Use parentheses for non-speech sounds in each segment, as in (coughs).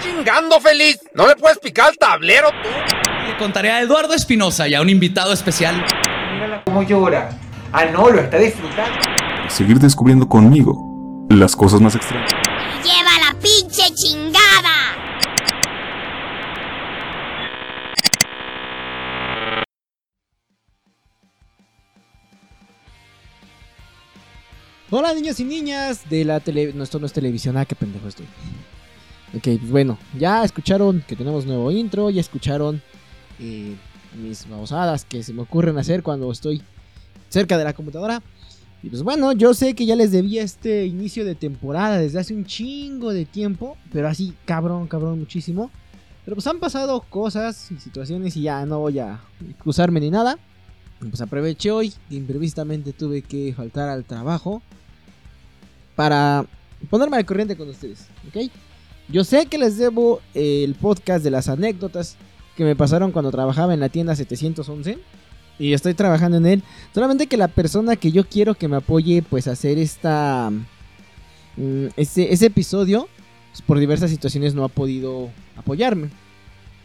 Chingando feliz. ¿No me puedes picar el tablero tú? Le contaré a Eduardo Espinosa y a un invitado especial. Mírala cómo llora. Ah, no, lo está disfrutando. Seguir descubriendo conmigo las cosas más extrañas. ¡Lleva Hola niños y niñas de la tele... No, esto no es televisión, ah, qué pendejo estoy. Ok, pues bueno, ya escucharon que tenemos nuevo intro, ya escucharon eh, mis babosadas que se me ocurren hacer cuando estoy cerca de la computadora. Y pues bueno, yo sé que ya les debía este inicio de temporada desde hace un chingo de tiempo, pero así cabrón, cabrón muchísimo. Pero pues han pasado cosas y situaciones y ya no voy a excusarme ni nada. Pues aproveché hoy, imprevistamente tuve que faltar al trabajo para ponerme al corriente con ustedes, ¿ok? Yo sé que les debo el podcast de las anécdotas que me pasaron cuando trabajaba en la tienda 711 y estoy trabajando en él. Solamente que la persona que yo quiero que me apoye pues a hacer esta ese, ese episodio pues, por diversas situaciones no ha podido apoyarme.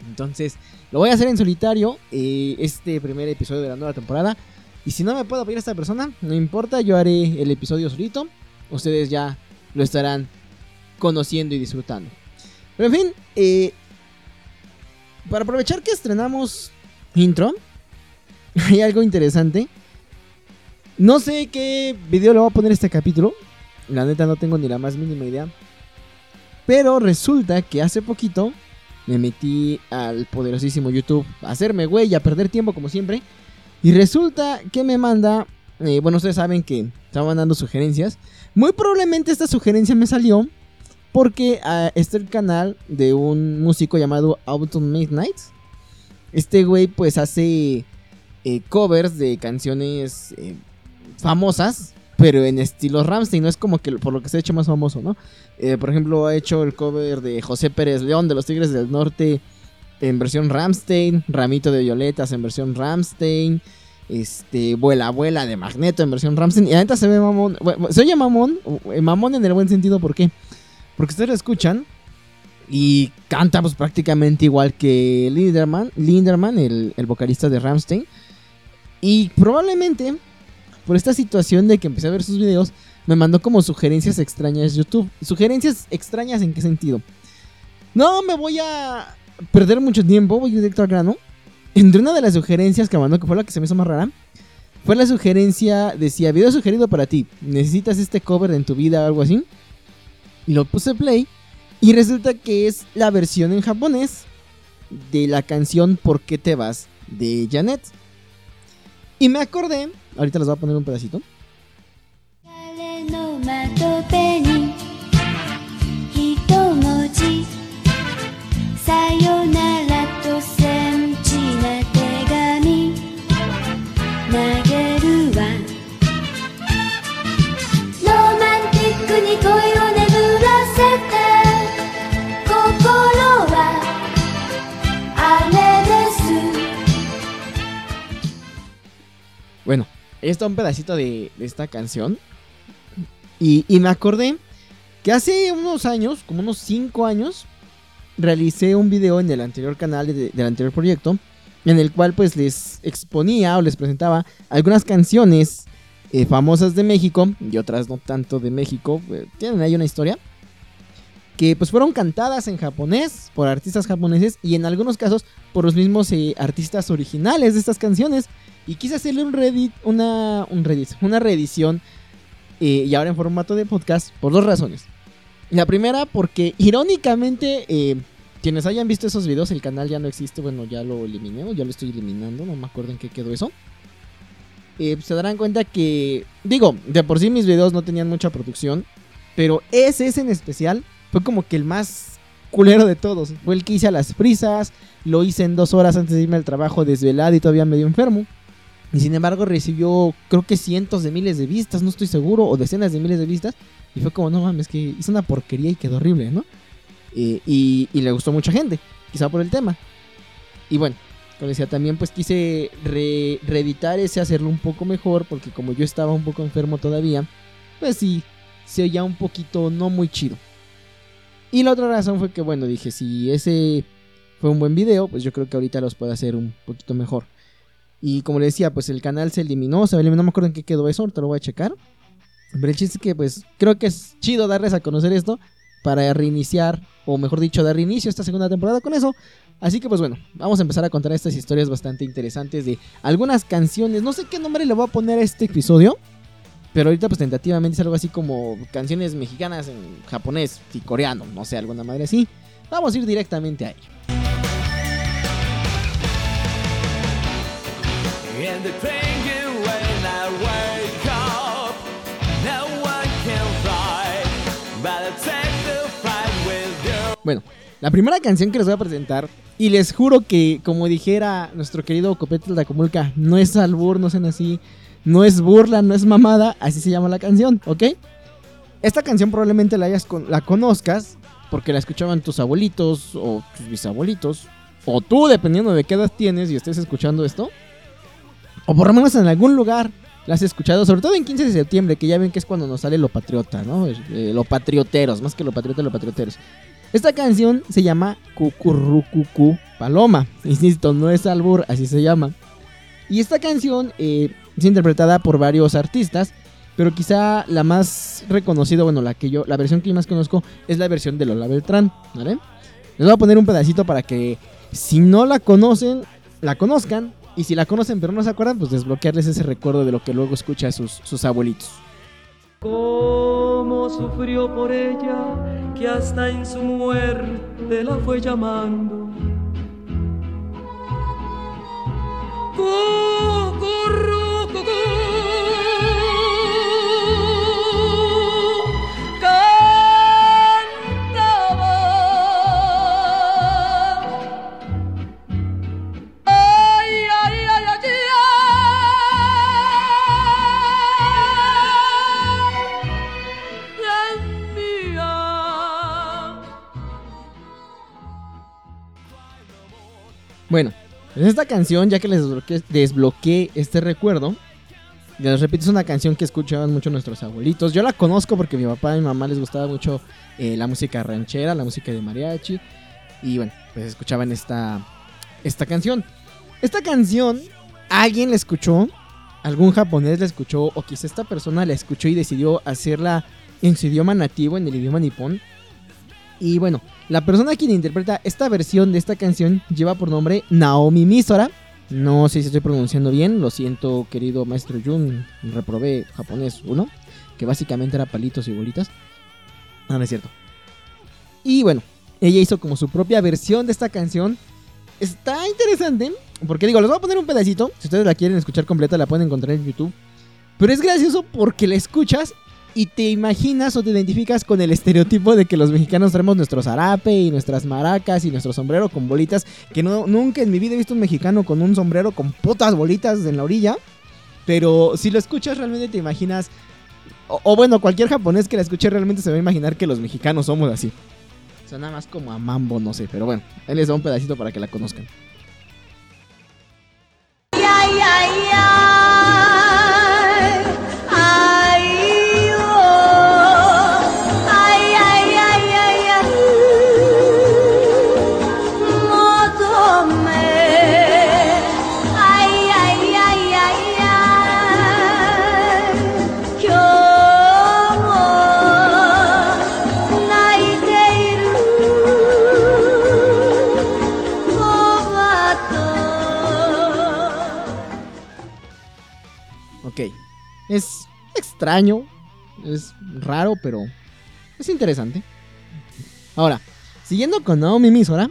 Entonces lo voy a hacer en solitario eh, este primer episodio de la nueva temporada. Y si no me puedo apoyar a esta persona, no importa, yo haré el episodio solito. Ustedes ya lo estarán conociendo y disfrutando. Pero en fin, eh, para aprovechar que estrenamos intro, (laughs) hay algo interesante. No sé qué video le voy a poner este capítulo. La neta no tengo ni la más mínima idea. Pero resulta que hace poquito me metí al poderosísimo YouTube a hacerme güey a perder tiempo como siempre. Y resulta que me manda, eh, bueno, ustedes saben que estaba mandando sugerencias. Muy probablemente esta sugerencia me salió porque uh, está el canal de un músico llamado Autumn Midnight. Este güey pues hace eh, covers de canciones eh, famosas, pero en estilo Ramstein, no es como que por lo que se ha hecho más famoso, ¿no? Eh, por ejemplo, ha hecho el cover de José Pérez León de los Tigres del Norte en versión Ramstein, Ramito de Violetas en versión Ramstein, este, Vuela Vuela de Magneto en versión Ramstein. Y la se ve mamón, se oye mamón, mamón en el buen sentido, ¿por qué? Porque ustedes lo escuchan y canta pues prácticamente igual que Linderman, Linderman el, el vocalista de Ramstein. Y probablemente por esta situación de que empecé a ver sus videos, me mandó como sugerencias extrañas YouTube. ¿Sugerencias extrañas en qué sentido? No me voy a perder mucho tiempo, voy directo al grano. Entre una de las sugerencias que mandó, que fue la que se me hizo más rara, fue la sugerencia, decía, video sugerido para ti, necesitas este cover en tu vida o algo así. Y lo puse play y resulta que es la versión en japonés de la canción ¿Por qué te vas? de Janet. Y me acordé, ahorita les voy a poner un pedacito. Está un pedacito de, esta canción. Y, me acordé que hace unos años, como unos 5 años, realicé un video en el anterior canal de, del anterior proyecto. En el cual pues les exponía o les presentaba algunas canciones eh, famosas de México y otras no tanto de México. Eh, tienen ahí una historia. Que pues fueron cantadas en japonés por artistas japoneses y en algunos casos por los mismos eh, artistas originales de estas canciones. Y quise hacerle un una, una reedición eh, y ahora en formato de podcast por dos razones. La primera porque irónicamente eh, quienes hayan visto esos videos el canal ya no existe, bueno ya lo eliminé o ya lo estoy eliminando, no me acuerdo en qué quedó eso. Se darán cuenta que, digo, de por sí mis videos no tenían mucha producción, pero ese, ese en especial fue como que el más culero de todos. Fue el que hice a las prisas, lo hice en dos horas antes de irme al trabajo desvelado y todavía medio enfermo. Y sin embargo recibió creo que cientos de miles de vistas, no estoy seguro, o decenas de miles de vistas. Y fue como, no mames, que hizo una porquería y quedó horrible, ¿no? Y, y, le gustó mucha gente, quizá por el tema. Y bueno, como decía, también pues quise re reeditar ese, hacerlo un poco mejor, porque como yo estaba un poco enfermo todavía, pues sí, se oía un poquito no muy chido. Y la otra razón fue que, bueno, dije, si ese fue un buen video, pues yo creo que ahorita los puedo hacer un poquito mejor. Y como le decía, pues el canal se eliminó, se eliminó, no me acuerdo en qué quedó eso, ahorita lo voy a checar. Pero el chiste es que, pues, creo que es chido darles a conocer esto para reiniciar, o mejor dicho, dar reinicio a esta segunda temporada con eso. Así que, pues bueno, vamos a empezar a contar estas historias bastante interesantes de algunas canciones. No sé qué nombre le voy a poner a este episodio. Pero ahorita pues tentativamente es algo así como canciones mexicanas en japonés y coreano, no sé, alguna madre así. Vamos a ir directamente a ello. In the clingy when I wake up, no one can fly, but I take the fight with you. Bueno, la primera canción que les voy a presentar, y les juro que, como dijera nuestro querido Copete de Acomulca, no es albur, no sean así, no es burla, no es mamada, así se llama la canción, ¿ok? Esta canción probablemente la, hayas la conozcas porque la escuchaban tus abuelitos o tus bisabuelitos, o tú, dependiendo de qué edad tienes y estés escuchando esto, o por lo menos en algún lugar la has escuchado, sobre todo en 15 de septiembre, que ya ven que es cuando nos sale lo patriota, ¿no? Eh, lo patrioteros, más que lo patriota, lo patrioteros. Esta canción se llama Cucurrucucú Paloma. (laughs) Insisto, no es albur, así se llama. Y esta canción eh, es interpretada por varios artistas, pero quizá la más reconocida, bueno, la que yo, la versión que yo más conozco es la versión de Lola Beltrán, ¿vale? Les voy a poner un pedacito para que si no la conocen, la conozcan. Y si la conocen pero no se acuerdan, pues desbloquearles ese recuerdo de lo que luego escucha sus, sus abuelitos. Cómo sufrió por ella, que hasta en su muerte la fue llamando. Bueno, esta canción, ya que les desbloqueé, desbloqueé este recuerdo, les repito, es una canción que escuchaban mucho nuestros abuelitos. Yo la conozco porque mi papá y mi mamá les gustaba mucho eh, la música ranchera, la música de mariachi. Y bueno, pues escuchaban esta, esta canción. Esta canción, alguien la escuchó, algún japonés la escuchó, o quizá esta persona la escuchó y decidió hacerla en su idioma nativo, en el idioma nipón. Y bueno, la persona quien interpreta esta versión de esta canción lleva por nombre Naomi Misora. No sé si estoy pronunciando bien, lo siento querido maestro Jun, reprobé japonés 1, que básicamente era palitos y bolitas. No, no es cierto. Y bueno, ella hizo como su propia versión de esta canción. Está interesante, porque digo, les voy a poner un pedacito, si ustedes la quieren escuchar completa la pueden encontrar en YouTube. Pero es gracioso porque la escuchas y te imaginas o te identificas con el estereotipo de que los mexicanos traemos nuestro zarape y nuestras maracas y nuestro sombrero con bolitas. Que no, nunca en mi vida he visto un mexicano con un sombrero con putas bolitas en la orilla. Pero si lo escuchas realmente te imaginas... O, o bueno, cualquier japonés que la escuche realmente se va a imaginar que los mexicanos somos así. Suena más como a mambo, no sé. Pero bueno, ahí les da un pedacito para que la conozcan. Ay, ay, ay, Es extraño. Es raro, pero es interesante. Ahora, siguiendo con Naomi Misora,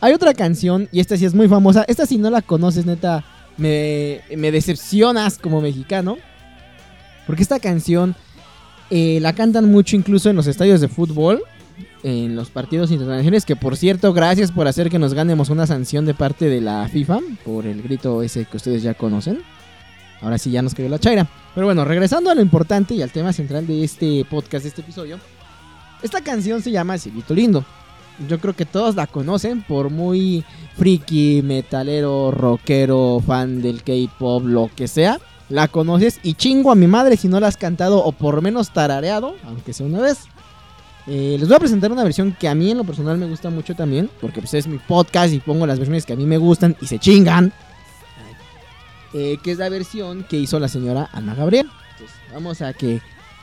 hay otra canción, y esta sí es muy famosa. Esta si no la conoces, neta, me, me decepcionas como mexicano. Porque esta canción eh, la cantan mucho incluso en los estadios de fútbol, en los partidos internacionales. Que por cierto, gracias por hacer que nos ganemos una sanción de parte de la FIFA, por el grito ese que ustedes ya conocen. Ahora sí ya nos cayó la chaira. Pero bueno, regresando a lo importante y al tema central de este podcast, de este episodio. Esta canción se llama Cielito Lindo. Yo creo que todos la conocen por muy friki, metalero, rockero, fan del K-pop, lo que sea. la conoces y chingo a mi madre si no la has cantado o por menos tarareado, aunque sea una vez. Eh, les voy a presentar una versión que a mí en lo personal me gusta mucho también, porque pues es mi podcast y pongo las versiones que a mí me gustan y se chingan. Eh, que es la versión que hizo la señora Ana Gabriel. Entonces, vamos a que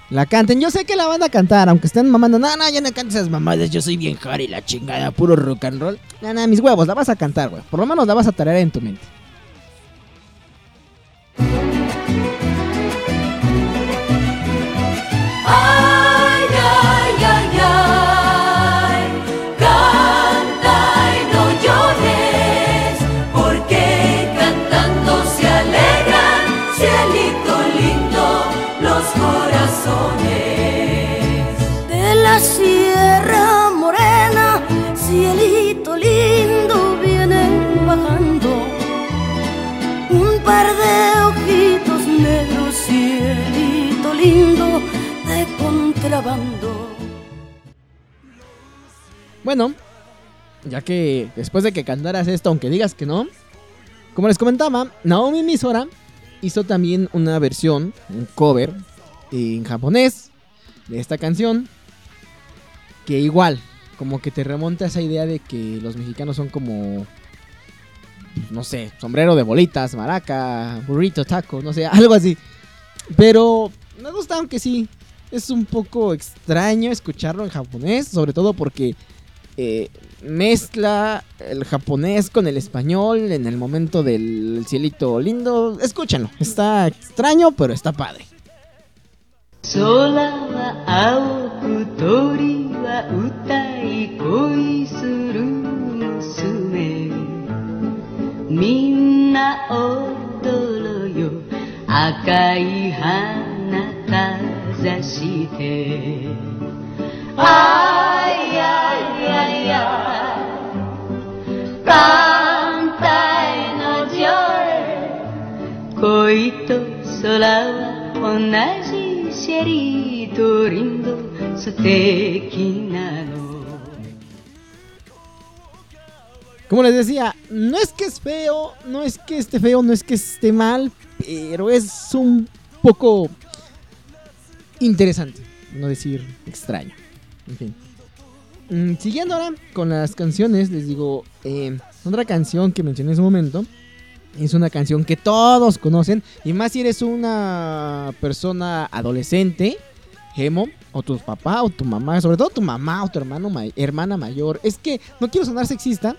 la canten. Yo sé que la van a cantar, aunque estén mamando. No, no, ya no cantes esas mamadas. Yo soy bien Harry, la chingada, puro rock and roll. No, no, mis huevos, la vas a cantar, güey. Por lo menos la vas a tarear en tu mente. Bueno, ya que después de que cantaras esto, aunque digas que no, como les comentaba, Naomi Misora hizo también una versión, un cover en japonés de esta canción, que igual, como que te remonta esa idea de que los mexicanos son como, no sé, sombrero de bolitas, maraca, burrito, taco, no sé, (laughs) algo así. Pero me gusta, aunque sí, es un poco extraño escucharlo en japonés, sobre todo porque eh, mezcla el japonés con el español en el momento del cielito lindo. Escúchenlo, está extraño, pero está padre realidad. Coito solaba con sherito rindo su Como les decía, no es que es feo, no es que esté feo, no es que esté mal, pero es un poco interesante, no decir extraño. En fin. Mm, siguiendo ahora con las canciones, les digo, eh, otra canción que mencioné en su momento es una canción que todos conocen, y más si eres una persona adolescente, emo, o tu papá o tu mamá, sobre todo tu mamá o tu hermano ma- hermana mayor. Es que no quiero sonar sexista,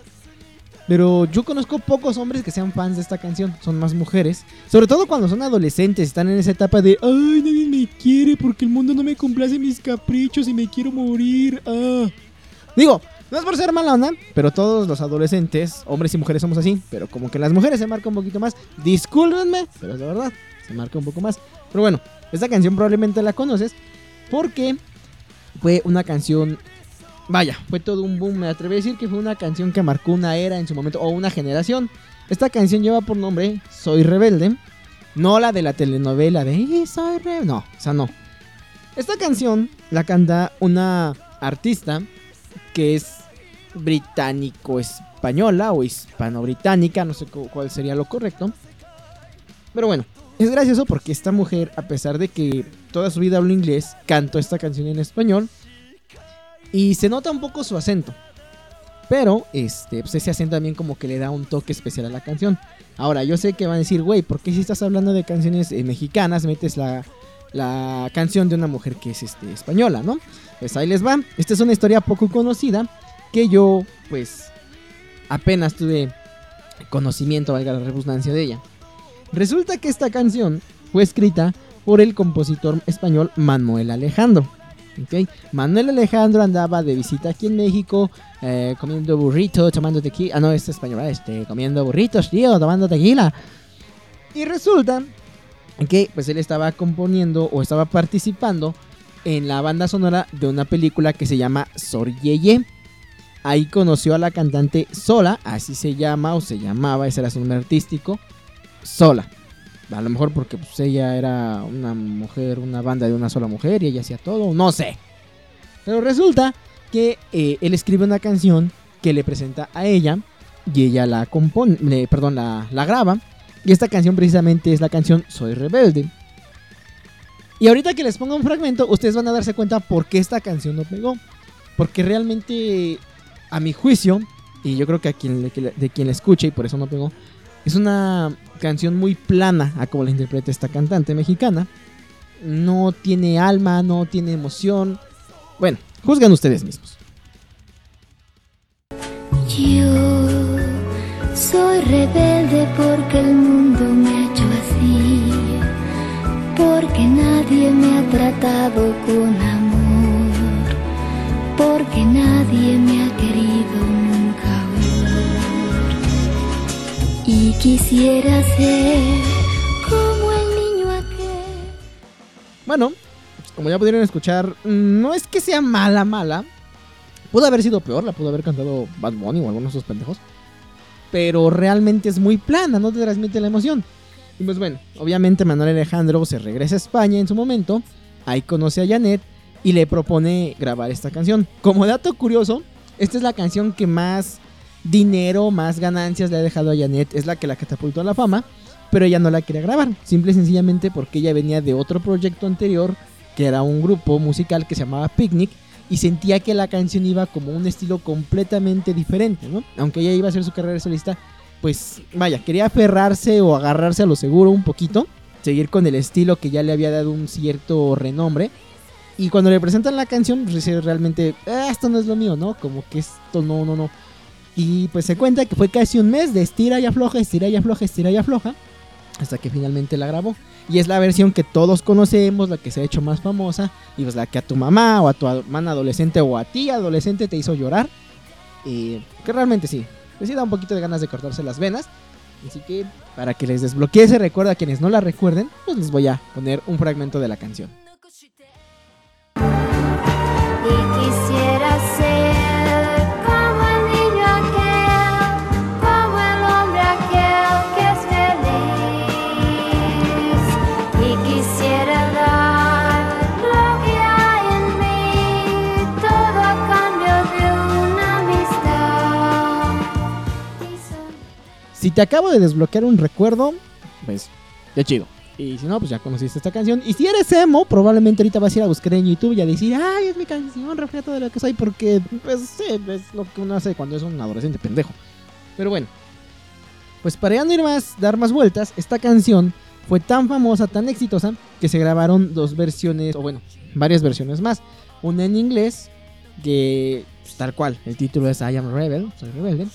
pero yo conozco pocos hombres que sean fans de esta canción, son más mujeres. Sobre todo cuando son adolescentes, están en esa etapa de, ay, nadie me quiere porque el mundo no me complace mis caprichos y me quiero morir. Ah. Digo, no es por ser mala onda, pero todos los adolescentes, hombres y mujeres somos así, pero como que las mujeres se marca un poquito más. Discúlpenme, pero es la verdad, se marca un poco más. Pero bueno, esta canción probablemente la conoces porque fue una canción Vaya, fue todo un boom. Me atrevo a decir que fue una canción que marcó una era en su momento o una generación. Esta canción lleva por nombre Soy Rebelde. No la de la telenovela de "Eh, Soy Rebelde. No, esa no. Esta canción la canta una artista que es británico-española o hispano-británica. No sé cu- cuál sería lo correcto. Pero bueno, es gracioso porque esta mujer, a pesar de que toda su vida habla inglés, cantó esta canción en español. Y se nota un poco su acento. Pero, este, pues ese acento también como que le da un toque especial a la canción. Ahora, yo sé que van a decir, güey, ¿por qué si estás hablando de canciones eh, mexicanas metes la, la canción de una mujer que es este, española, ¿no? Pues ahí les va. Esta es una historia poco conocida que yo, pues, apenas tuve conocimiento, valga la redundancia de ella. Resulta que esta canción fue escrita por el compositor español Manuel Alejandro. ¿ok? Manuel Alejandro andaba de visita aquí en México, eh, comiendo burrito, tomando tequila. Ah, no, es español, este, comiendo burritos, tío, tomando tequila. Y resulta que pues él estaba componiendo o estaba participando en la banda sonora de una película que se llama Soryeye. Ahí conoció a la cantante Sola, así se llama o se llamaba, ese era su nombre artístico, Sola. A lo mejor porque pues, ella era una mujer, una banda de una sola mujer y ella hacía todo, no sé. Pero resulta que eh, él escribe una canción que le presenta a ella y ella la compone, le- perdón, la graba Y esta canción precisamente es la canción Soy Rebelde. Y ahorita que les ponga un fragmento, ustedes van a darse cuenta por qué esta canción no pegó. Porque realmente, a mi juicio, y yo creo que a quien, de quien la escuche y por eso no pegó, es una canción muy plana a como la interpreta esta cantante mexicana. No tiene alma, no tiene emoción. Bueno, juzgan ustedes mismos. Yo soy rebelde porque el mundo me ha hecho así, porque nadie me ha tratado con amor, porque nadie me ha querido nunca amor. Y quisiera ser como el niño aquel. Bueno, como ya pudieron escuchar, no es que sea mala, mala. Pudo haber sido peor, la pudo haber cantado Bad Bunny o algunos de esos pendejos. Pero realmente es muy plana, no te transmite la emoción. Y pues bueno, obviamente Manuel Alejandro se regresa a España en su momento. Ahí conoce a Janet y le propone grabar esta canción. Como dato curioso, esta es la canción que más dinero, más ganancias le ha dejado a Janet. Es la que la catapultó a la fama pero ella no la quería grabar, simple y sencillamente porque ella venía de otro proyecto anterior, que era un grupo musical que se llamaba Picnic, y sentía que la canción iba como un estilo completamente diferente, ¿no? Aunque ella iba a hacer su carrera solista, pues vaya, quería aferrarse o agarrarse a lo seguro un poquito, seguir con el estilo que ya le había dado un cierto renombre. Y cuando le presentan la canción, pues realmente, "Ah, esto no es lo mío, ¿no? Como que esto no, no, no. Y pues se cuenta que fue casi un mes de estira y afloja, estira y afloja, estira y afloja hasta que finalmente la grabó. Y es la versión que todos conocemos, la que se ha hecho más famosa, y pues la que a tu mamá o a tu hermana adolescente o a ti adolescente te hizo llorar. Que realmente sí, pues sí da un poquito de ganas de cortarse las venas. Así que para que les desbloquee ese recuerdo a quienes no la recuerden, pues les voy a poner un fragmento de la canción. Si te acabo de desbloquear un recuerdo, pues qué chido. Y si no, pues ya conociste esta canción. Y si eres emo, probablemente ahorita vas a ir a buscar en YouTube y a decir, ay, es mi canción, refleja todo lo que soy, porque, pues sí, es lo que uno hace cuando es un adolescente pendejo. Pero bueno, pues para ya no ir más, dar más vueltas, esta canción fue tan famosa, tan exitosa, que se grabaron dos versiones, o bueno, varias versiones más. Una en inglés, que pues, tal cual, el título es I Am Rebel, soy rebelde.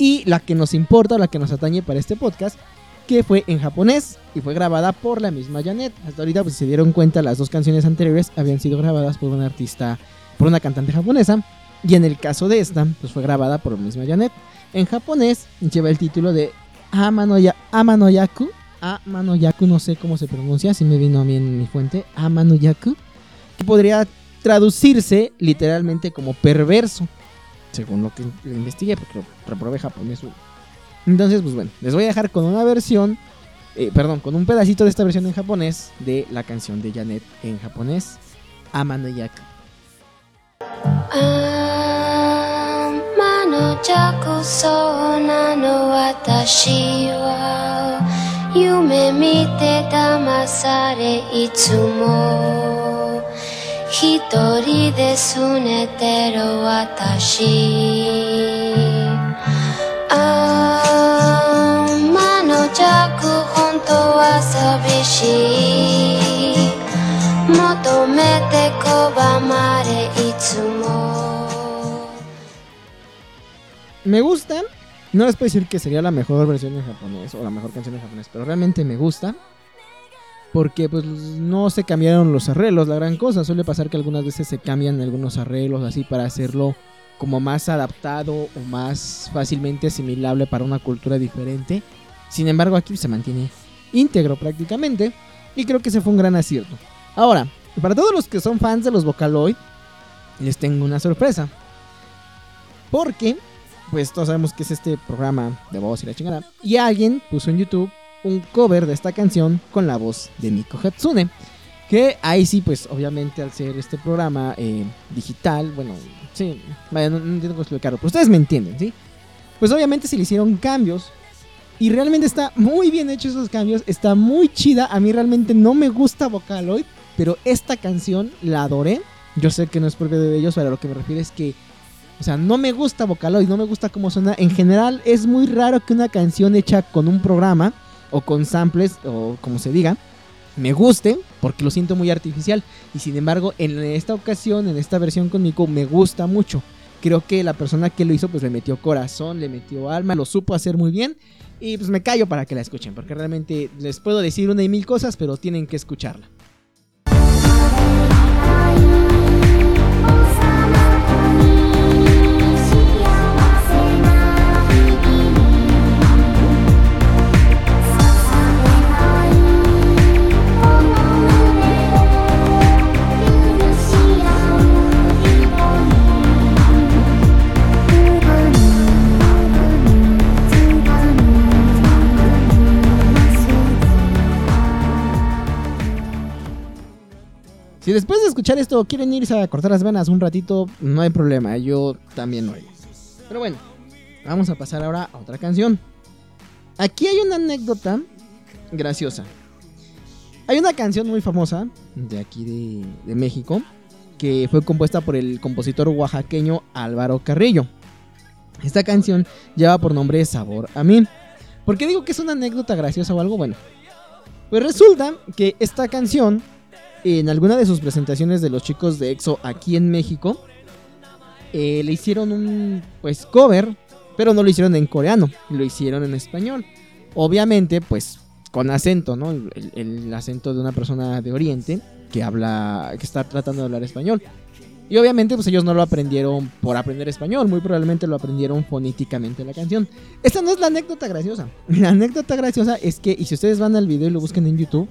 Y la que nos importa, la que nos atañe para este podcast, que fue en japonés y fue grabada por la misma Janet. Hasta ahorita, pues si se dieron cuenta, las dos canciones anteriores habían sido grabadas por una artista, por una cantante japonesa. Y en el caso de esta, pues fue grabada por la misma Janet. En japonés lleva el título de Amanoya, Amanoyaku. Amanoyaku, no sé cómo se pronuncia, si me vino a mí en mi fuente. Amanoyaku. Que podría traducirse literalmente como perverso. Según lo que investigué, porque lo reprobé japonés. Entonces, pues bueno, les voy a dejar con una versión, eh, perdón, con un pedacito de esta versión en japonés de la canción de Janet en japonés, Amanoyaku. 天の着そうなの私は夢見て騙されいつも 一人で拗ねてる私天の着本当は寂しい求めて拒まれいつも Me gusta, no les puedo decir que sería la mejor versión en japonés o la mejor canción en japonés, pero realmente me gusta. Porque pues no se cambiaron los arreglos, la gran cosa. Suele pasar que algunas veces se cambian algunos arreglos así para hacerlo como más adaptado o más fácilmente asimilable para una cultura diferente. Sin embargo, aquí se mantiene íntegro prácticamente. Y creo que ese fue un gran acierto. Ahora, para todos los que son fans de los Vocaloid, les tengo una sorpresa. Porque, pues todos sabemos que es este programa de voz y la chingada. Y alguien puso en YouTube un cover de esta canción con la voz de Miko Hatsune. Que ahí sí, pues obviamente al ser este programa eh, digital, bueno, sí, vaya, no, no entiendo cómo explicarlo, pero ustedes me entienden, ¿sí? Pues obviamente se le hicieron cambios Y realmente está muy bien hecho esos cambios. Está muy chida. A mí realmente no me gusta Vocaloid. Pero esta canción la adoré. Yo sé que no es propio de ellos, pero a lo que me refiero es que. O sea, no me gusta Vocaloid, no me gusta cómo suena. En general, es muy raro que una canción hecha con un programa o con samples o como se diga, me guste porque lo siento muy artificial. Y sin embargo, en esta ocasión, en esta versión con Nico, me gusta mucho. Creo que la persona que lo hizo, pues le metió corazón, le metió alma, lo supo hacer muy bien. Y pues me callo para que la escuchen, porque realmente les puedo decir una y mil cosas, pero tienen que escucharla. Si después de escuchar esto quieren irse a cortar las venas un ratito, no hay problema, yo también lo hago. Pero bueno, vamos a pasar ahora a otra canción. Aquí hay una anécdota graciosa. Hay una canción muy famosa de aquí de, de México que fue compuesta por el compositor oaxaqueño Álvaro Carrillo. Esta canción lleva por nombre Sabor a mí. ¿Por qué digo que es una anécdota graciosa o algo? Bueno, pues resulta que esta canción en alguna de sus presentaciones de los chicos de EXO aquí en México, eh, le hicieron un pues cover, pero no lo hicieron en coreano, lo hicieron en español. Obviamente, pues con acento, ¿no? El, acento de una persona de Oriente que habla, que está tratando de hablar español. Y obviamente, pues ellos no lo aprendieron por aprender español, muy probablemente lo aprendieron fonéticamente la canción. Esta no es la anécdota graciosa. La anécdota graciosa es que, y si ustedes van al video y lo buscan en YouTube,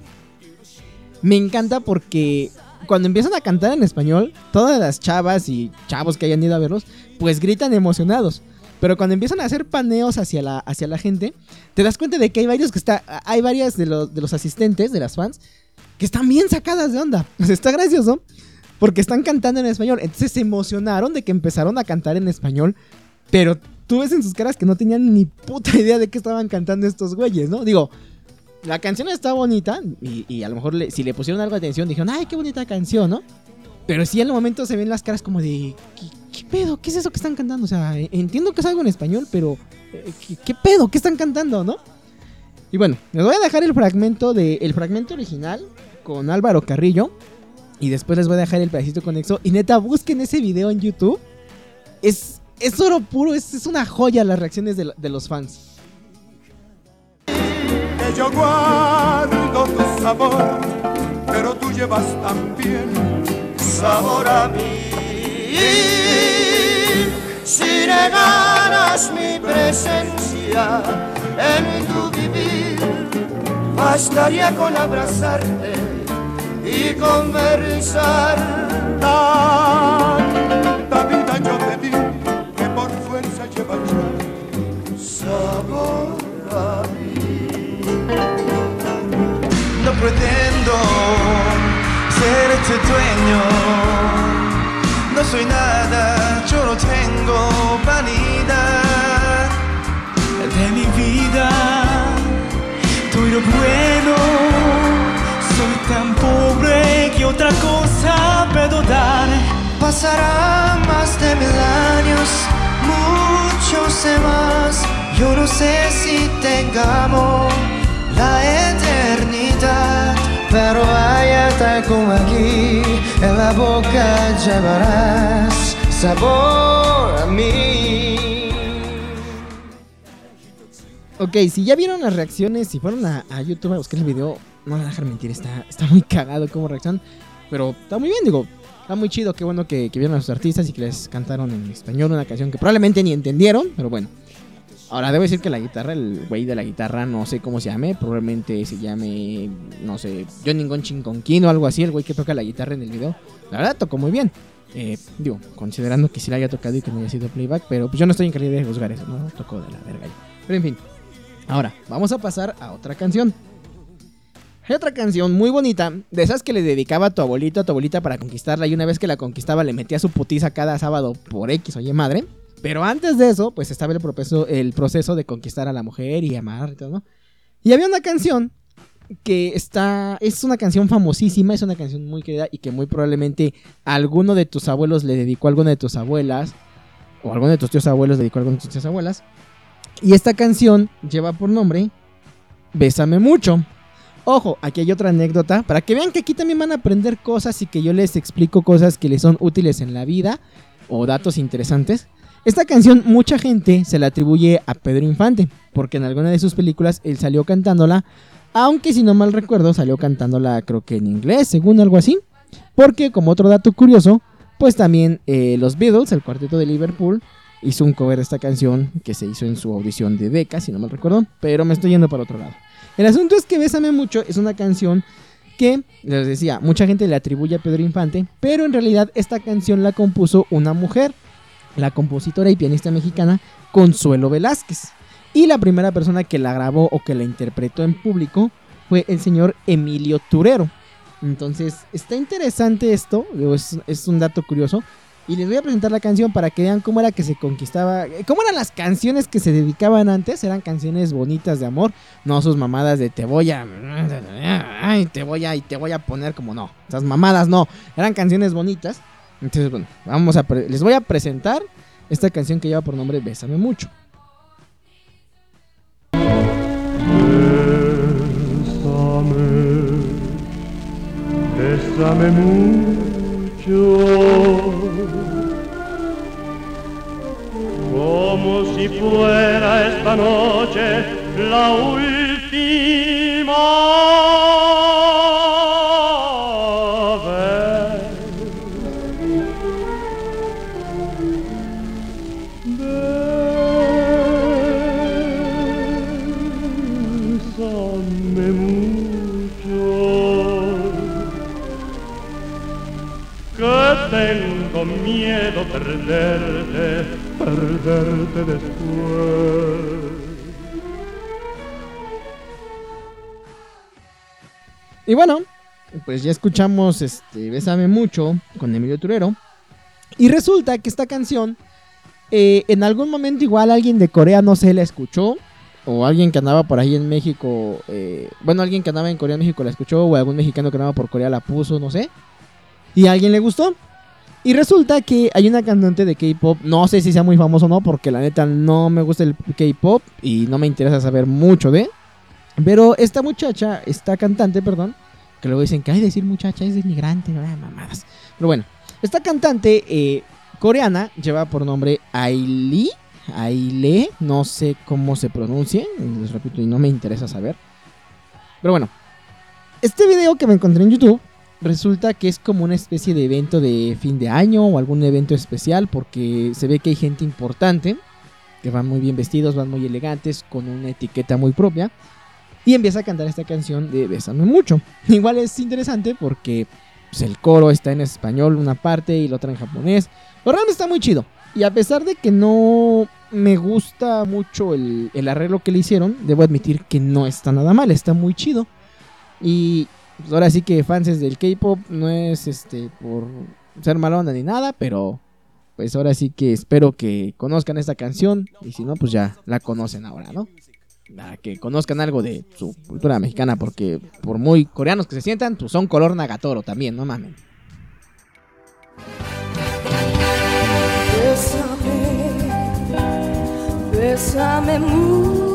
me encanta porque cuando empiezan a cantar en español, todas las chavas y chavos que hayan ido a verlos, pues gritan emocionados. Pero cuando empiezan a hacer paneos hacia la, hacia la gente, te das cuenta de que hay varios que está, hay varias de los, de los asistentes, de las fans, que están bien sacadas de onda. (laughs) Sea, está gracioso porque están cantando en español. Entonces se emocionaron de que empezaron a cantar en español, pero tú ves en sus caras que no tenían ni puta idea de qué estaban cantando estos güeyes, ¿no? Digo, la canción está bonita y, a lo mejor si le pusieron algo de atención dijeron, ay, qué bonita canción, ¿no? Pero sí en el momento se ven las caras como de, ¿qué, pedo? ¿Qué es eso que están cantando? O sea, e- entiendo que es algo en español, pero eh, ¿qué, pedo? ¿Qué están cantando, no? Y bueno, les voy a dejar el fragmento de el fragmento original con Álvaro Carrillo y después les voy a dejar el pedacito con Exo y neta busquen ese video en YouTube. Es es oro puro, es, es una joya las reacciones de los fans. Yo guardo tu sabor, pero tú llevas también sabor a mí. Si negaras mi presencia en tu vivir, bastaría con abrazarte y conversar. No soy nada, yo no tengo vanidad de mi vida. Doy lo bueno, soy tan pobre que otra cosa puedo dar. Pasarán más de mil años, muchos más. Yo no sé si tengamos la eternidad, pero tal como aquí, en la boca llevarás sabor a mí. Ok, si ya vieron las reacciones, si fueron a, YouTube a buscar el video, no me dejar mentir, está, está muy cagado como reacción. Pero está muy bien, digo, está muy chido, qué bueno que, que vieron a sus artistas y que les cantaron en español una canción que probablemente ni entendieron, pero bueno. Ahora, debo decir que la guitarra, el güey de la guitarra, no sé cómo se llame, probablemente se llame, no sé, John Ningón Chinconquín o algo así, el güey que toca la guitarra en el video. La verdad, tocó muy bien. Eh, digo, considerando que sí la haya tocado y que no haya sido playback, pero pues yo no estoy en calidad de juzgar eso, ¿no? Tocó de la verga. Pero en fin, ahora, vamos a pasar a otra canción. Hay otra canción muy bonita, de esas que le dedicaba a tu abuelito, a tu abuelita para conquistarla y una vez que la conquistaba le metía su putiza cada sábado por X, oye madre. Pero antes de eso, pues estaba el proceso, el proceso de conquistar a la mujer y amar y todo, ¿no? Y había una canción que está, es una canción famosísima, es una canción muy querida y que muy probablemente alguno de tus abuelos le dedicó a alguna de tus abuelas, o alguno de tus tíos abuelos le dedicó a alguna de tus tías abuelas. Y esta canción lleva por nombre Bésame mucho. Ojo, aquí hay otra anécdota para que vean que aquí también van a aprender cosas y que yo les explico cosas que les son útiles en la vida o datos interesantes. Esta canción mucha gente se la atribuye a Pedro Infante, porque en alguna de sus películas él salió cantándola, aunque si no mal recuerdo salió cantándola creo que en inglés, según algo así. Porque como otro dato curioso, pues también eh, los Beatles, el cuarteto de Liverpool, hizo un cover de esta canción que se hizo en su audición de Beca, si no mal recuerdo, pero me estoy yendo para otro lado. El asunto es que Bésame mucho es una canción que, les decía, mucha gente le atribuye a Pedro Infante, pero en realidad esta canción la compuso una mujer, la compositora y pianista mexicana Consuelo Velázquez. Y la primera persona que la grabó o que la interpretó en público fue el señor Emilio Turero. Entonces, está interesante esto, es un dato curioso. Y les voy a presentar la canción para que vean cómo era que se conquistaba, eh, cómo eran las canciones que se dedicaban antes. Eran canciones bonitas de amor, no sus mamadas de te voy a, ay, te voy a y te voy a poner como no. Esas mamadas no, eran canciones bonitas. Entonces, bueno, vamos a les voy a presentar esta canción que lleva por nombre Bésame mucho. Bésame, bésame mucho, como si fuera esta noche la última perderte, perderte después. Y bueno, pues ya escuchamos este Bésame mucho con Emilio Turero. Y resulta que esta canción, eh, en algún momento igual alguien de Corea no se la escuchó. O alguien que andaba por ahí en México, eh, bueno, alguien que andaba en Corea, en México la escuchó. O algún mexicano que andaba por Corea la puso, no sé. Y a alguien le gustó. Y resulta que hay una cantante de K-pop, no sé si sea muy famoso o no, porque la neta no me gusta el K-pop y no me interesa saber mucho de. Pero esta muchacha, esta cantante, perdón, que luego dicen que hay decir muchacha es inmigrante, no mamadas. Pero bueno, esta cantante eh, coreana lleva por nombre Ailee, Aile, no sé cómo se pronuncie, les repito y no me interesa saber. Pero bueno, este video que me encontré en YouTube resulta que es como una especie de evento de fin de año o algún evento especial porque se ve que hay gente importante que van muy bien vestidos, van muy elegantes, con una etiqueta muy propia. Y empieza a cantar esta canción de Bésame mucho. (laughs) Igual es interesante porque pues, el coro está en español una parte y la otra en japonés. Pero realmente está muy chido. Y a pesar de que no me gusta mucho el, el arreglo que le hicieron, debo admitir que no está nada mal, está muy chido. Y pues, ahora sí que fans del K-pop no es este por ser mala ni nada, pero pues ahora sí que espero que conozcan esta canción y si no pues ya la conocen ahora, ¿no? Para que conozcan algo de su cultura mexicana porque por muy coreanos que se sientan, pues son color Nagatoro también, no mamen. Bésame, bésame mucho.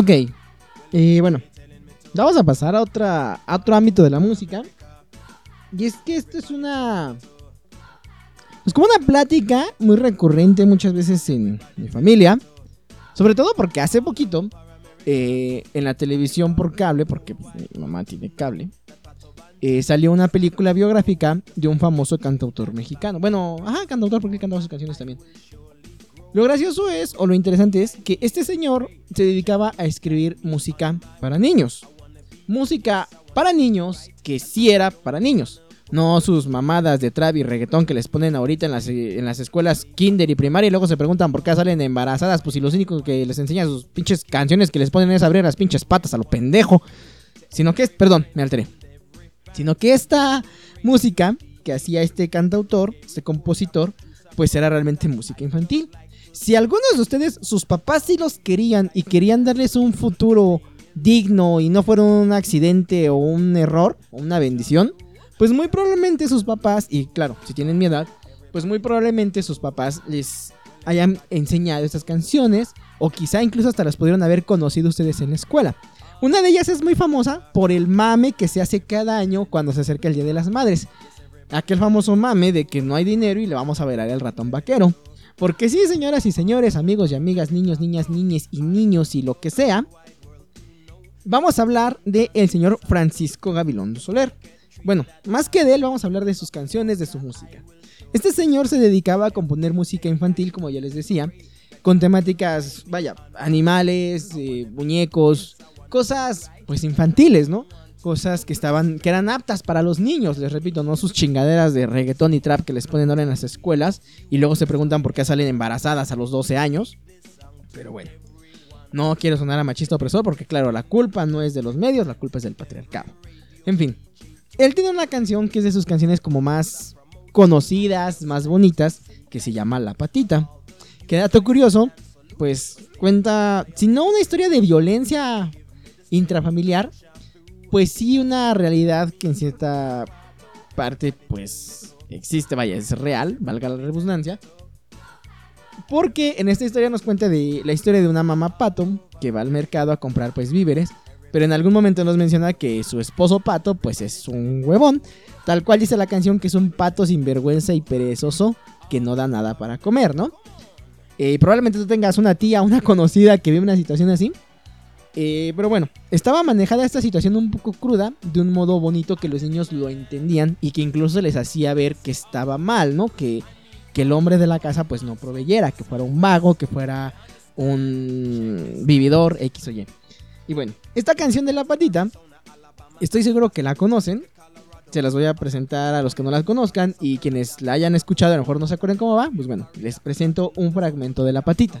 Ok, y bueno, vamos a pasar a, otra, otro ámbito de la música. Y es que esto es una... Es como una plática muy recurrente muchas veces en mi familia. Sobre todo porque hace poquito, eh, en la televisión por cable, porque pues, mi mamá tiene cable, eh, salió una película biográfica de un famoso cantautor mexicano. Bueno, ajá, cantautor porque cantaba sus canciones también. Lo gracioso es, o lo interesante es, que este señor se dedicaba a escribir música para niños. Música para niños que sí era para niños. No sus mamadas de trap y reggaetón que les ponen ahorita en las, en las escuelas kinder y primaria y luego se preguntan por qué salen embarazadas. Pues si los únicos que les enseñan sus pinches canciones que les ponen es abrir las pinches patas a lo pendejo. Sino que perdón, me alteré. Sino que esta música que hacía este cantautor, este compositor, pues era realmente música infantil. Si algunos de ustedes, sus papás sí los querían y querían darles un futuro digno y no fueron un accidente o un error o una bendición, pues muy probablemente sus papás, y claro, si tienen mi edad, pues muy probablemente sus papás les hayan enseñado estas canciones o quizá incluso hasta las pudieron haber conocido ustedes en la escuela. Una de ellas es muy famosa por el mame que se hace cada año cuando se acerca el Día de las Madres. Aquel famoso mame de que no hay dinero y le vamos a ver al ratón vaquero. Porque sí, señoras y señores, amigos y amigas, niños, niñas, niñes y niños y lo que sea, vamos a hablar del el señor Francisco Gabilondo Soler. Bueno, más que de él, vamos a hablar de sus canciones, de su música. Este señor se dedicaba a componer música infantil, como ya les decía, con temáticas, vaya, animales, eh, muñecos, cosas pues infantiles, ¿no? Cosas que estaban, que eran aptas para los niños, les repito, no sus chingaderas de reggaetón y trap que les ponen ahora en las escuelas y luego se preguntan por qué salen embarazadas a los 12 años. Pero bueno, no quiero sonar a machista opresor porque claro, la culpa no es de los medios, la culpa es del patriarcado. En fin, él tiene una canción que es de sus canciones como más conocidas, más bonitas, que se llama La Patita. Que dato curioso, pues cuenta, si no una historia de violencia intrafamiliar, pues sí una realidad que en cierta parte pues existe, vaya, es real, valga la redundancia. Porque en esta historia nos cuenta de la historia de una mamá pato que va al mercado a comprar pues víveres, pero en algún momento nos menciona que su esposo pato pues es un huevón, tal cual dice la canción que es un pato sinvergüenza y perezoso que no da nada para comer, ¿no? Eh, probablemente tú tengas una tía, una conocida que vive una situación así. Eh, pero bueno, estaba manejada esta situación un poco cruda, de un modo bonito que los niños lo entendían y que incluso les hacía ver que estaba mal, ¿no? Que, que el hombre de la casa pues no proveyera, que fuera un vago, que fuera un vividor, X o Y. Y bueno, esta canción de La Patita, estoy seguro que la conocen. Se las voy a presentar a los que no las conozcan y quienes la hayan escuchado a lo mejor no se acuerdan cómo va. Pues bueno, les presento un fragmento de La Patita.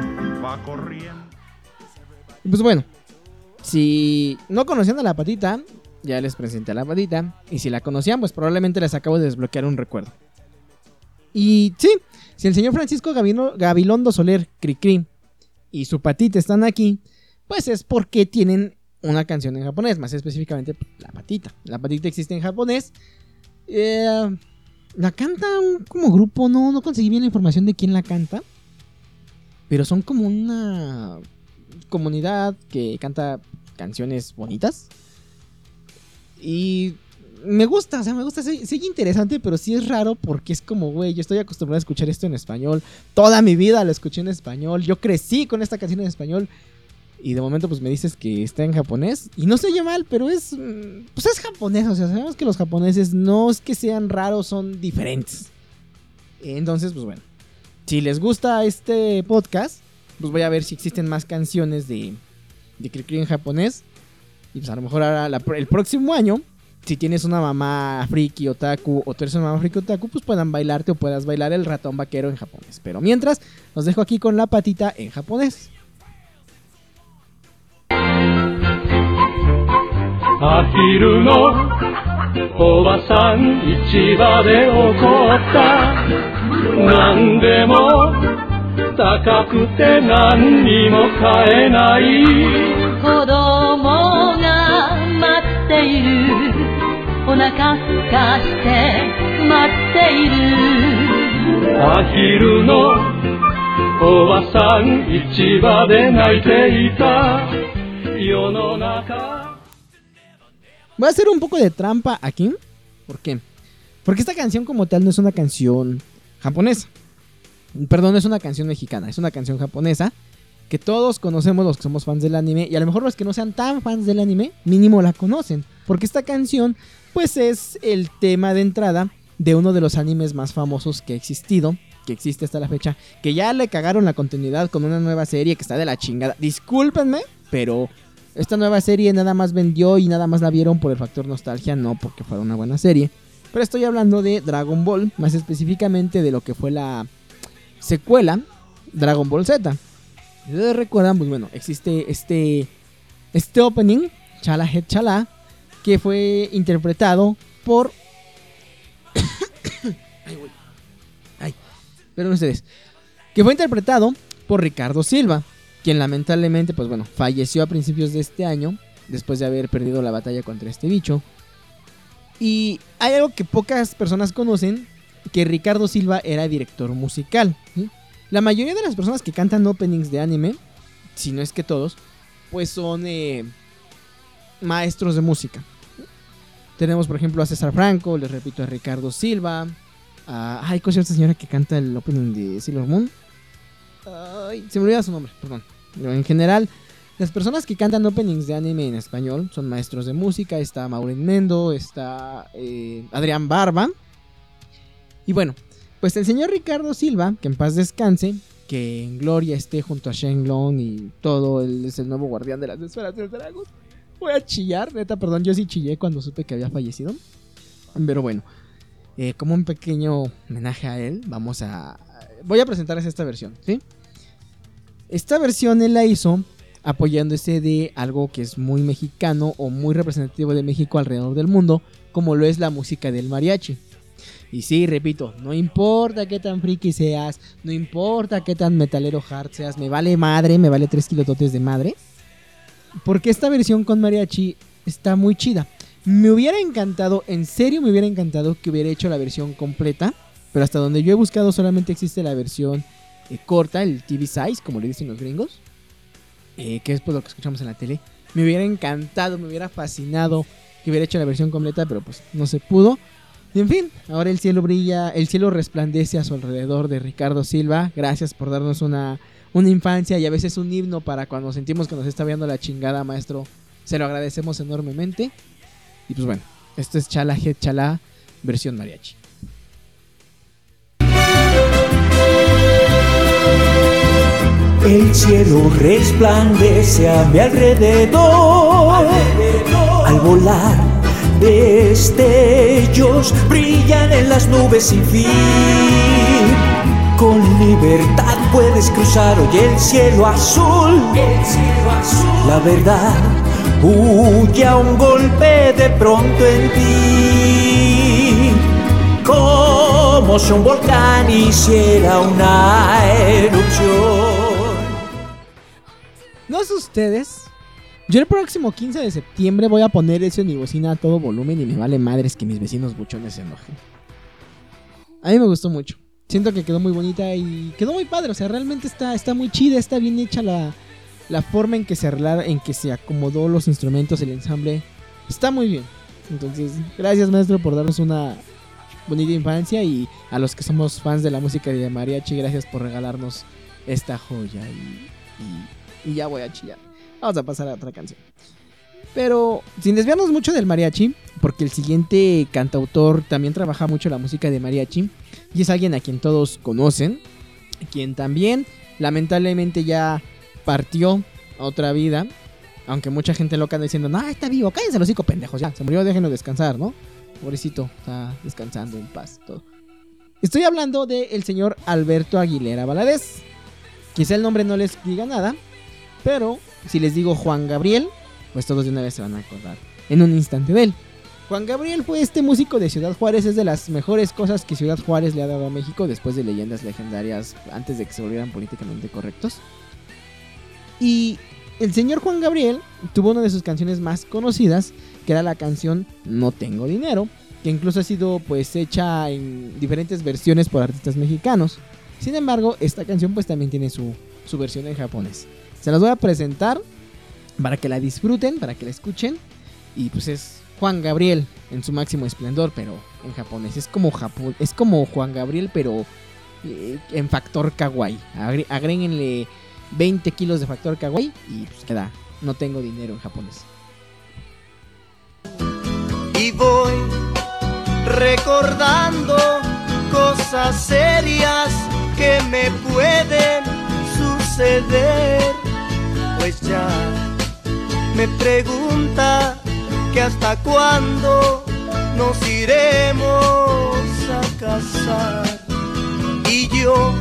Pues bueno, si no conocían a la patita, ya les presenté a la patita. Y si la conocían, pues probablemente les acabo de desbloquear un recuerdo. Y sí, si el señor Francisco Gabilondo Soler Cricri y su patita están aquí, pues es porque tienen una canción en japonés, más específicamente la patita. La patita existe en japonés. Eh, la canta como grupo, no, no conseguí bien la información de quién la canta. Pero son como una comunidad que canta canciones bonitas. Y me gusta, o sea, me gusta, sí interesante, pero sí es raro porque es como, güey, yo estoy acostumbrado a escuchar esto en español. Toda mi vida lo escuché en español. Yo crecí con esta canción en español. Y de momento pues me dices que está en japonés. Y no se oye mal, pero es... mm, Pues es japonés. O sea, sabemos que los japoneses no es que sean raros, son diferentes. Entonces, pues bueno. Si les gusta este podcast, pues voy a ver si existen más canciones de, de Cricri en japonés. Y pues a lo mejor ahora el próximo año, si tienes una mamá friki otaku o tú eres una mamá friki otaku, pues puedan bailarte o puedas bailar el ratón vaquero en japonés. Pero mientras, los dejo aquí con la patita en japonés. アヒルのおばさん市場で怒った何でも高くて何にも買えない子供が待っているお腹すかして待っているアヒルのおばさん市場で泣いていた世の中 Voy a hacer un poco de trampa aquí. ¿Por qué? Porque esta canción como tal no es una canción japonesa. Perdón, es una canción mexicana, es una canción japonesa que todos conocemos los que somos fans del anime y a lo mejor los que no sean tan fans del anime, mínimo la conocen, porque esta canción pues es el tema de entrada de uno de los animes más famosos que ha existido, que existe hasta la fecha, que ya le cagaron la continuidad con una nueva serie que está de la chingada. Discúlpenme, pero esta nueva serie nada más vendió y nada más la vieron por el factor nostalgia, no porque fuera una buena serie. Pero estoy hablando de Dragon Ball, más específicamente de lo que fue la secuela Dragon Ball Z. Ustedes recuerdan, pues bueno, existe este, este opening, Chala Head Chala, que fue interpretado por... (coughs) Ay, güey. Ay, perdón ustedes. Que fue interpretado por Ricardo Silva, quien lamentablemente, pues bueno, falleció a principios de este año, después de haber perdido la batalla contra este bicho. Y hay algo que pocas personas conocen, que Ricardo Silva era director musical. La mayoría de las personas que cantan openings de anime, si no es que todos, pues son eh, maestros de música. Tenemos, por ejemplo, a César Franco, les repito, a Ricardo Silva. A, ay, ¿cómo señora que canta el opening de Sailor Moon? Ay, se me olvida su nombre, perdón. Pero en general, las personas que cantan openings de anime en español son maestros de música. Está Maureen Mendo, está eh, Adrián Barba. Y bueno, pues el señor Ricardo Silva, que en paz descanse, que en gloria esté junto a Shenlong y todo, él es el nuevo guardián de las esferas del dragón. Voy a chillar, neta, perdón, yo sí chillé cuando supe que había fallecido. Pero bueno, eh, como un pequeño homenaje a él, vamos a... Voy a presentarles esta versión, ¿sí? Esta versión él la hizo apoyándose de algo que es muy mexicano o muy representativo de México alrededor del mundo, como lo es la música del mariachi. Y sí, repito, no importa qué tan friki seas, no importa qué tan metalero hard seas, me vale madre, me vale 3 kilototes de madre. Porque esta versión con mariachi está muy chida. Me hubiera encantado, en serio me hubiera encantado que hubiera hecho la versión completa. Pero hasta donde yo he buscado solamente existe la versión eh, corta, el TV size, como le dicen los gringos. eh, que es pues lo que escuchamos en la tele. Me hubiera encantado, me hubiera fascinado que hubiera hecho la versión completa, pero pues no se pudo. Y en fin, ahora el cielo brilla, el cielo resplandece a su alrededor de Ricardo Silva. Gracias por darnos una, una infancia y a veces un himno para cuando sentimos que nos está viendo la chingada, maestro. Se lo agradecemos enormemente. Y pues bueno, esto es Chala Head Chala, versión mariachi. El cielo resplandece a mi alrededor. Al volar, destellos brillan en las nubes sin fin. Con libertad puedes cruzar hoy el cielo azul. La verdad huye a un golpe de pronto en ti. Como si un volcán hiciera una erupción. No sé ustedes. Yo el próximo 15 de septiembre voy a poner eso en mi bocina a todo volumen y me vale madres que mis vecinos buchones se enojen. A mí me gustó mucho. Siento que quedó muy bonita y quedó muy padre. O sea, realmente está, está muy chida, está bien hecha la, la forma en que se arreglaron, en que se acomodó los instrumentos, el ensamble. Está muy bien. Entonces, gracias maestro por darnos una bonita infancia y a los que somos fans de la música de mariachi, gracias por regalarnos esta joya y, y- y ya voy a chillar. Vamos a pasar a otra canción. Pero sin desviarnos mucho del mariachi, porque el siguiente cantautor también trabaja mucho la música de mariachi y es alguien a quien todos conocen, quien también lamentablemente ya partió a otra vida, aunque mucha gente loca anda diciendo, no, está vivo, cállense los hocico, pendejos, ya, se murió, déjenlo descansar, ¿no? Pobrecito, está descansando en paz, todo. Estoy hablando del señor Alberto Aguilera Valadez. Quizá el nombre no les diga nada, pero si les digo Juan Gabriel, pues todos de una vez se van a acordar en un instante de él. Juan Gabriel fue este músico de Ciudad Juárez, es de las mejores cosas que Ciudad Juárez le ha dado a México después de leyendas legendarias antes de que se volvieran políticamente correctos. Y el señor Juan Gabriel tuvo una de sus canciones más conocidas, que era la canción No tengo dinero, que incluso ha sido pues hecha en diferentes versiones por artistas mexicanos. Sin embargo, esta canción pues también tiene su, su versión en japonés. Se las voy a presentar para que la disfruten, para que la escuchen. Y pues es Juan Gabriel en su máximo esplendor, pero en japonés. Es como es como Juan Gabriel, pero eh, en factor kawaii. Agréguenle 20 kilos de factor kawaii y pues queda. No tengo dinero en japonés. y voy recordando cosas serias que me pueden Pues ya me pregunta que hasta cuándo nos iremos a casar. Y yo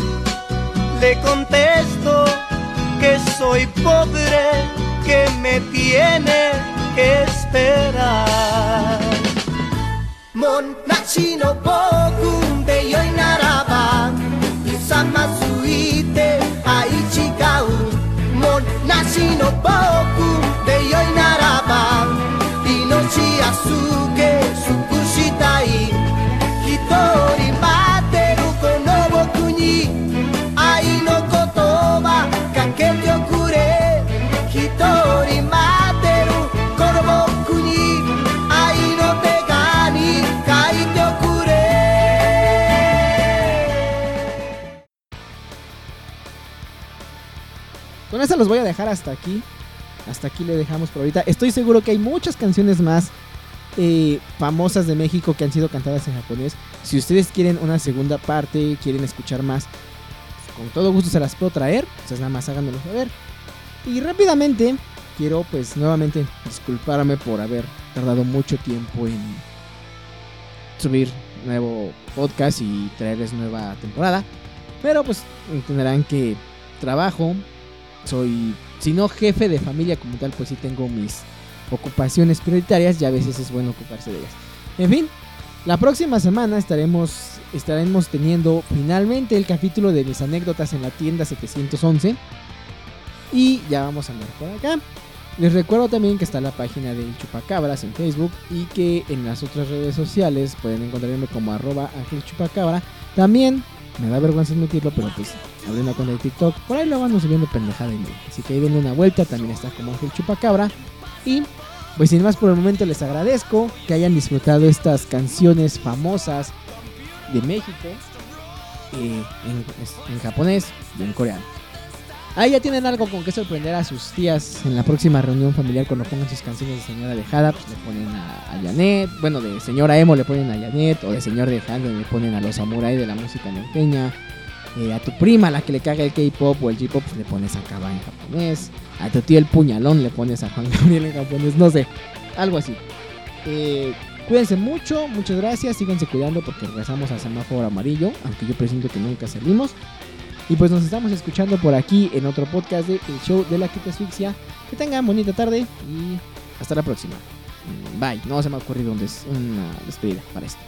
le contesto que soy pobre, que me tiene que esperar. Mon boku de yoi naraba Samasu ite aichigau Mon nachi no boku de yoi naraba Inochi asuke sukushitai Con esta los voy a dejar hasta aquí. Hasta aquí le dejamos por ahorita. Estoy seguro que hay muchas canciones más eh, famosas de México que han sido cantadas en japonés. Si ustedes quieren una segunda parte, quieren escuchar más, pues, con todo gusto se las puedo traer. Entonces nada más háganmelo saber. Y rápidamente quiero pues nuevamente disculparme por haber tardado mucho tiempo en subir nuevo podcast y traerles nueva temporada. Pero pues entenderán que trabajo, soy, si no jefe de familia como tal, pues sí tengo mis ocupaciones prioritarias y a veces es bueno ocuparse de ellas. En fin, la próxima semana estaremos, estaremos teniendo finalmente el capítulo de mis anécdotas en la tienda 711. Y ya vamos a andar por acá. Les recuerdo también que está la página del Chupacabras en Facebook y que en las otras redes sociales pueden encontrarme como arroba Ángel Chupacabra. También, me da vergüenza admitirlo, pero pues abrí una cuenta de TikTok. Por ahí lo van subiendo pendejada y media. Así que ahí denle una vuelta, también está como Ángel Chupacabra. Y pues sin más por el momento les agradezco que hayan disfrutado estas canciones famosas de México eh, en, en japonés y en coreano. Ahí ya tienen algo con que sorprender a sus tías en la próxima reunión familiar cuando pongan sus canciones de señora dejada, pues le ponen a, a Janet, bueno, de señora emo le ponen a Janet, o de señor dejado le ponen a los samurai de la música norteña. Eh, a tu prima, la que le caga el K-pop o el J-pop, pues le pones a Kaba en japonés. A tu tío el puñalón le pones a Juan (laughs) Gabriel en japonés, no sé, algo así. Eh, cuídense mucho, muchas gracias, síganse cuidando porque regresamos al semáforo amarillo, aunque yo presiento que nunca salimos. Y pues nos estamos escuchando por aquí en otro podcast de El Show de la Quita Asfixia. Que tengan bonita tarde y hasta la próxima. Mm, Bye. No se me ha ocurrido un des- una despedida para esto.